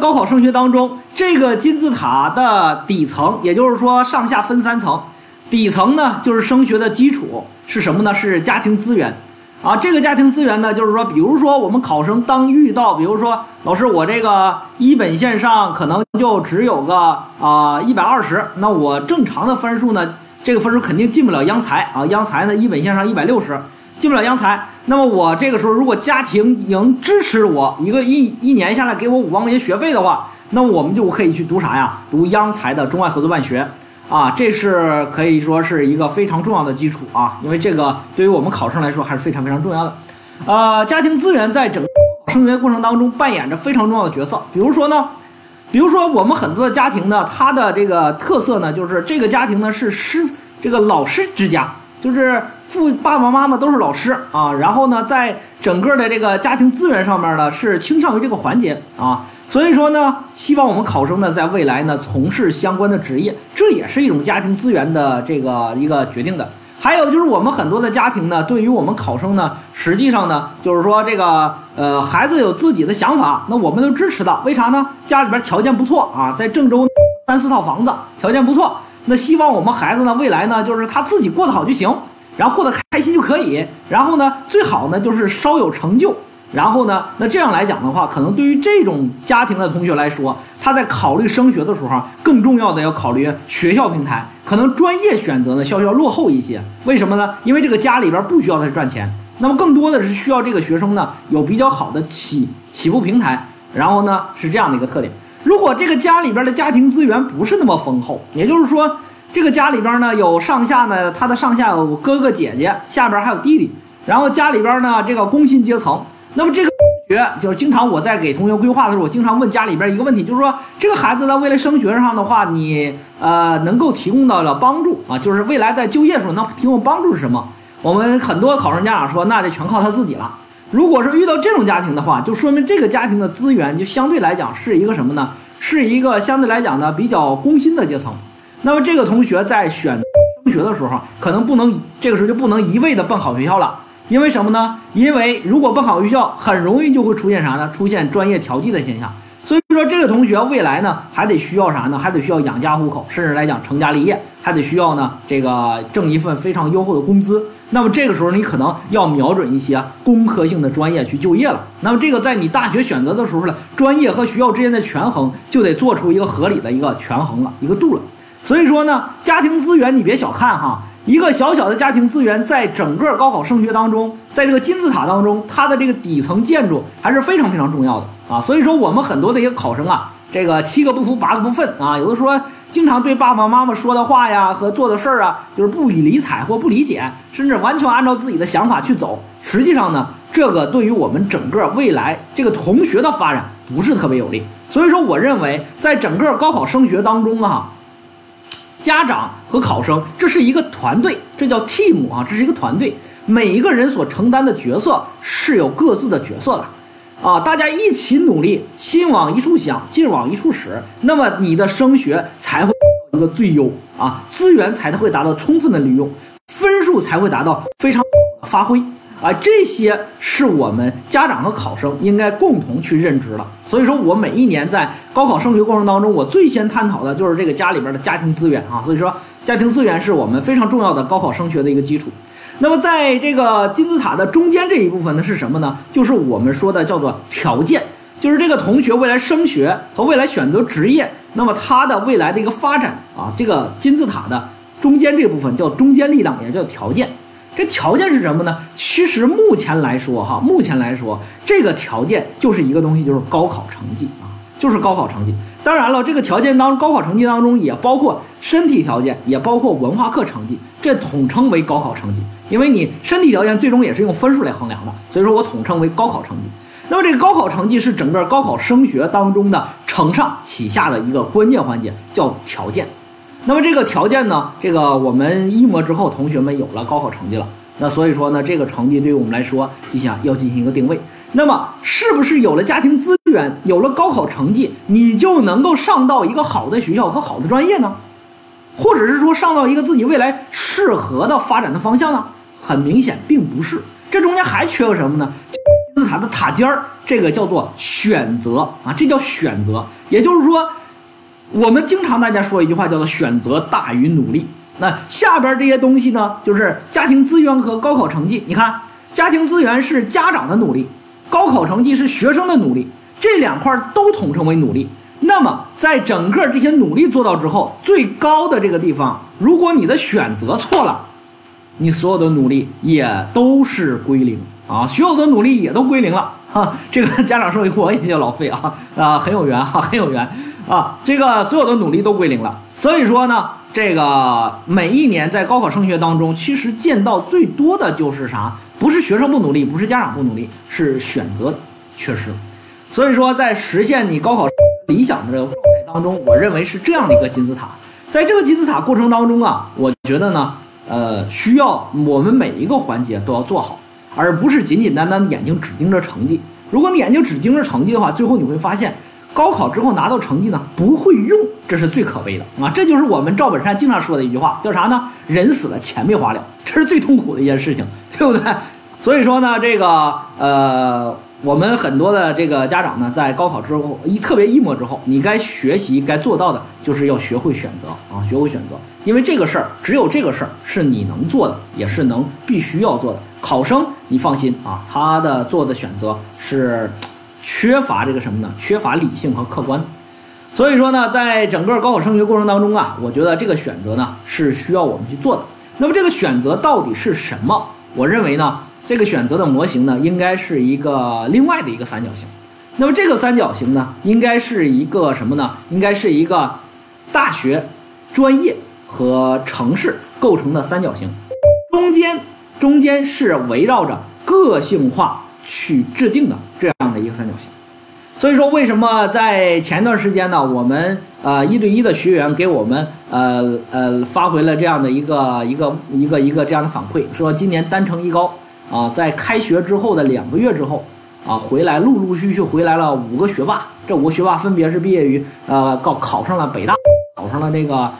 高考升学当中，这个金字塔的底层，也就是说上下分三层，底层呢就是升学的基础是什么呢？是家庭资源。啊，这个家庭资源呢，就是说，比如说我们考生当遇到，比如说老师，我这个一本线上可能就只有个啊一百二十，那我正常的分数呢，这个分数肯定进不了央财啊，央财呢一本线上一百六十，进不了央财。那么我这个时候如果家庭能支持我一个一一年下来给我五万块钱学费的话，那我们就可以去读啥呀？读央财的中外合作办学。啊，这是可以说是一个非常重要的基础啊，因为这个对于我们考生来说还是非常非常重要的。呃，家庭资源在整个升学过程当中扮演着非常重要的角色。比如说呢，比如说我们很多的家庭呢，它的这个特色呢，就是这个家庭呢是师这个老师之家，就是父爸爸妈妈都是老师啊，然后呢，在整个的这个家庭资源上面呢，是倾向于这个环节啊。所以说呢，希望我们考生呢，在未来呢从事相关的职业，这也是一种家庭资源的这个一个决定的。还有就是我们很多的家庭呢，对于我们考生呢，实际上呢，就是说这个呃孩子有自己的想法，那我们都支持的。为啥呢？家里边条件不错啊，在郑州三四套房子，条件不错。那希望我们孩子呢，未来呢，就是他自己过得好就行，然后过得开心就可以。然后呢，最好呢就是稍有成就。然后呢？那这样来讲的话，可能对于这种家庭的同学来说，他在考虑升学的时候，更重要的要考虑学校平台，可能专业选择呢稍稍落后一些。为什么呢？因为这个家里边不需要他赚钱，那么更多的是需要这个学生呢有比较好的起起步平台。然后呢是这样的一个特点：如果这个家里边的家庭资源不是那么丰厚，也就是说这个家里边呢有上下呢，他的上下有哥哥姐姐，下边还有弟弟，然后家里边呢这个工薪阶层。那么这个同学就是经常我在给同学规划的时候，我经常问家里边一个问题，就是说这个孩子在未来升学上的话，你呃能够提供到了帮助啊，就是未来在就业的时候能提供帮助是什么？我们很多考生家长说，那就全靠他自己了。如果是遇到这种家庭的话，就说明这个家庭的资源就相对来讲是一个什么呢？是一个相对来讲呢比较工薪的阶层。那么这个同学在选升学的时候，可能不能这个时候就不能一味的奔好学校了。因为什么呢？因为如果奔好学校，很容易就会出现啥呢？出现专业调剂的现象。所以说，这个同学未来呢，还得需要啥呢？还得需要养家糊口，甚至来讲成家立业，还得需要呢，这个挣一份非常优厚的工资。那么这个时候，你可能要瞄准一些工科性的专业去就业了。那么这个在你大学选择的时候呢，专业和学校之间的权衡就得做出一个合理的一个权衡了，一个度了。所以说呢，家庭资源你别小看哈。一个小小的家庭资源，在整个高考升学当中，在这个金字塔当中，它的这个底层建筑还是非常非常重要的啊。所以说，我们很多的一个考生啊，这个七个不服，八个不忿啊，有的说经常对爸爸妈妈说的话呀和做的事儿啊，就是不予理睬或不理解，甚至完全按照自己的想法去走。实际上呢，这个对于我们整个未来这个同学的发展不是特别有利。所以说，我认为在整个高考升学当中啊。家长和考生，这是一个团队，这叫 team 啊，这是一个团队，每一个人所承担的角色是有各自的角色的，啊，大家一起努力，心往一处想，劲往一处使，那么你的升学才会一个最优啊，资源才会达到充分的利用，分数才会达到非常好的发挥。啊，这些是我们家长和考生应该共同去认知的。所以说，我每一年在高考升学过程当中，我最先探讨的就是这个家里边的家庭资源啊。所以说，家庭资源是我们非常重要的高考升学的一个基础。那么，在这个金字塔的中间这一部分呢，是什么呢？就是我们说的叫做条件，就是这个同学未来升学和未来选择职业，那么他的未来的一个发展啊，这个金字塔的中间这部分叫中间力量，也叫条件。这条件是什么呢？其实目前来说，哈，目前来说，这个条件就是一个东西，就是高考成绩啊，就是高考成绩。当然了，这个条件当高考成绩当中也包括身体条件，也包括文化课成绩，这统称为高考成绩。因为你身体条件最终也是用分数来衡量的，所以说我统称为高考成绩。那么这个高考成绩是整个高考升学当中的承上启下的一个关键环节，叫条件。那么这个条件呢？这个我们一模之后，同学们有了高考成绩了。那所以说呢，这个成绩对于我们来说，进行要进行一个定位。那么是不是有了家庭资源，有了高考成绩，你就能够上到一个好的学校和好的专业呢？或者是说上到一个自己未来适合的发展的方向呢？很明显，并不是。这中间还缺个什么呢？金字塔的塔尖儿，这个叫做选择啊，这叫选择。也就是说，我们经常大家说一句话叫做“选择大于努力”。那下边这些东西呢，就是家庭资源和高考成绩。你看，家庭资源是家长的努力，高考成绩是学生的努力，这两块都统称为努力。那么，在整个这些努力做到之后，最高的这个地方，如果你的选择错了，你所有的努力也都是归零啊，所有的努力也都归零了 哈。这个家长说，我也叫老费啊啊，很有缘哈，很有缘啊。这个所有的努力都归零了，所以说呢，这个每一年在高考升学当中，其实见到最多的就是啥？不是学生不努力，不是家长不努力，是选择缺失。所以说，在实现你高考。理想的这个状态当中，我认为是这样的一个金字塔。在这个金字塔过程当中啊，我觉得呢，呃，需要我们每一个环节都要做好，而不是简简单单的眼睛只盯着成绩。如果你眼睛只盯着成绩的话，最后你会发现，高考之后拿到成绩呢不会用，这是最可悲的啊！这就是我们赵本山经常说的一句话，叫啥呢？人死了钱没花了，这是最痛苦的一件事情，对不对？所以说呢，这个呃。我们很多的这个家长呢，在高考之后一特别一模之后，你该学习、该做到的，就是要学会选择啊，学会选择，因为这个事儿，只有这个事儿是你能做的，也是能必须要做的。考生，你放心啊，他的做的选择是缺乏这个什么呢？缺乏理性和客观。所以说呢，在整个高考升学过程当中啊，我觉得这个选择呢是需要我们去做的。那么这个选择到底是什么？我认为呢。这个选择的模型呢，应该是一个另外的一个三角形。那么这个三角形呢，应该是一个什么呢？应该是一个大学、专业和城市构成的三角形。中间中间是围绕着个性化去制定的这样的一个三角形。所以说，为什么在前段时间呢，我们呃一对一的学员给我们呃呃发回了这样的一个一个一个一个这样的反馈，说今年单城一高。啊，在开学之后的两个月之后，啊，回来陆陆续续回来了五个学霸。这五个学霸分别是毕业于呃高考上了北大，考上了这个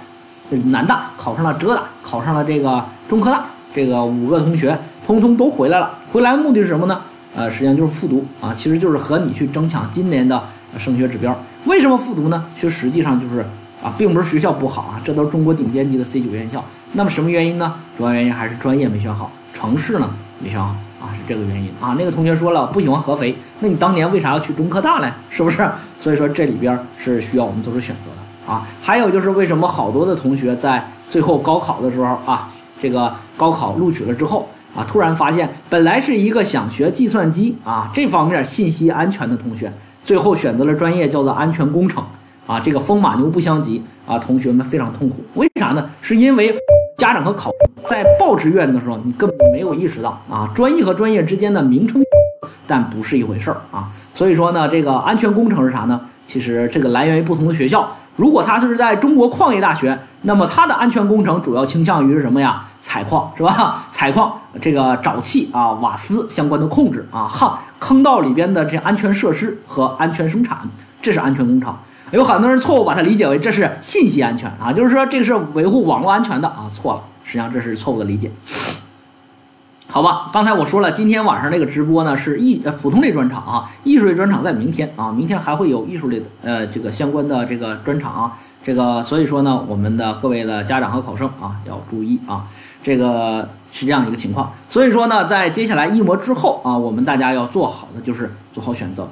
南大，考上了浙大，考上了这个中科大。这个五个同学通通都回来了。回来的目的是什么呢？呃，实际上就是复读啊，其实就是和你去争抢今年的升学指标。为什么复读呢？其实实际上就是啊，并不是学校不好啊，这都是中国顶尖级的 C 九院校。那么什么原因呢？主要原因还是专业没选好，城市呢？没选好啊，是这个原因啊。那个同学说了不喜欢合肥，那你当年为啥要去中科大呢？是不是？所以说这里边是需要我们做出选择的啊。还有就是为什么好多的同学在最后高考的时候啊，这个高考录取了之后啊，突然发现本来是一个想学计算机啊这方面信息安全的同学，最后选择了专业叫做安全工程啊，这个风马牛不相及啊，同学们非常痛苦。为啥呢？是因为。家长和考在报志愿的时候，你根本没有意识到啊，专业和专业之间的名称，但不是一回事儿啊。所以说呢，这个安全工程是啥呢？其实这个来源于不同的学校。如果它是在中国矿业大学，那么它的安全工程主要倾向于是什么呀？采矿是吧？采矿这个沼气啊、瓦斯相关的控制啊，哈，坑道里边的这安全设施和安全生产，这是安全工程。有很多人错误把它理解为这是信息安全啊，就是说这个是维护网络安全的啊，错了，实际上这是错误的理解。好吧，刚才我说了，今天晚上这个直播呢是艺呃普通类专场啊，艺术类专场在明天啊，明天还会有艺术类的呃这个相关的这个专场啊，这个所以说呢，我们的各位的家长和考生啊要注意啊，这个是这样一个情况。所以说呢，在接下来一模之后啊，我们大家要做好的就是做好选择。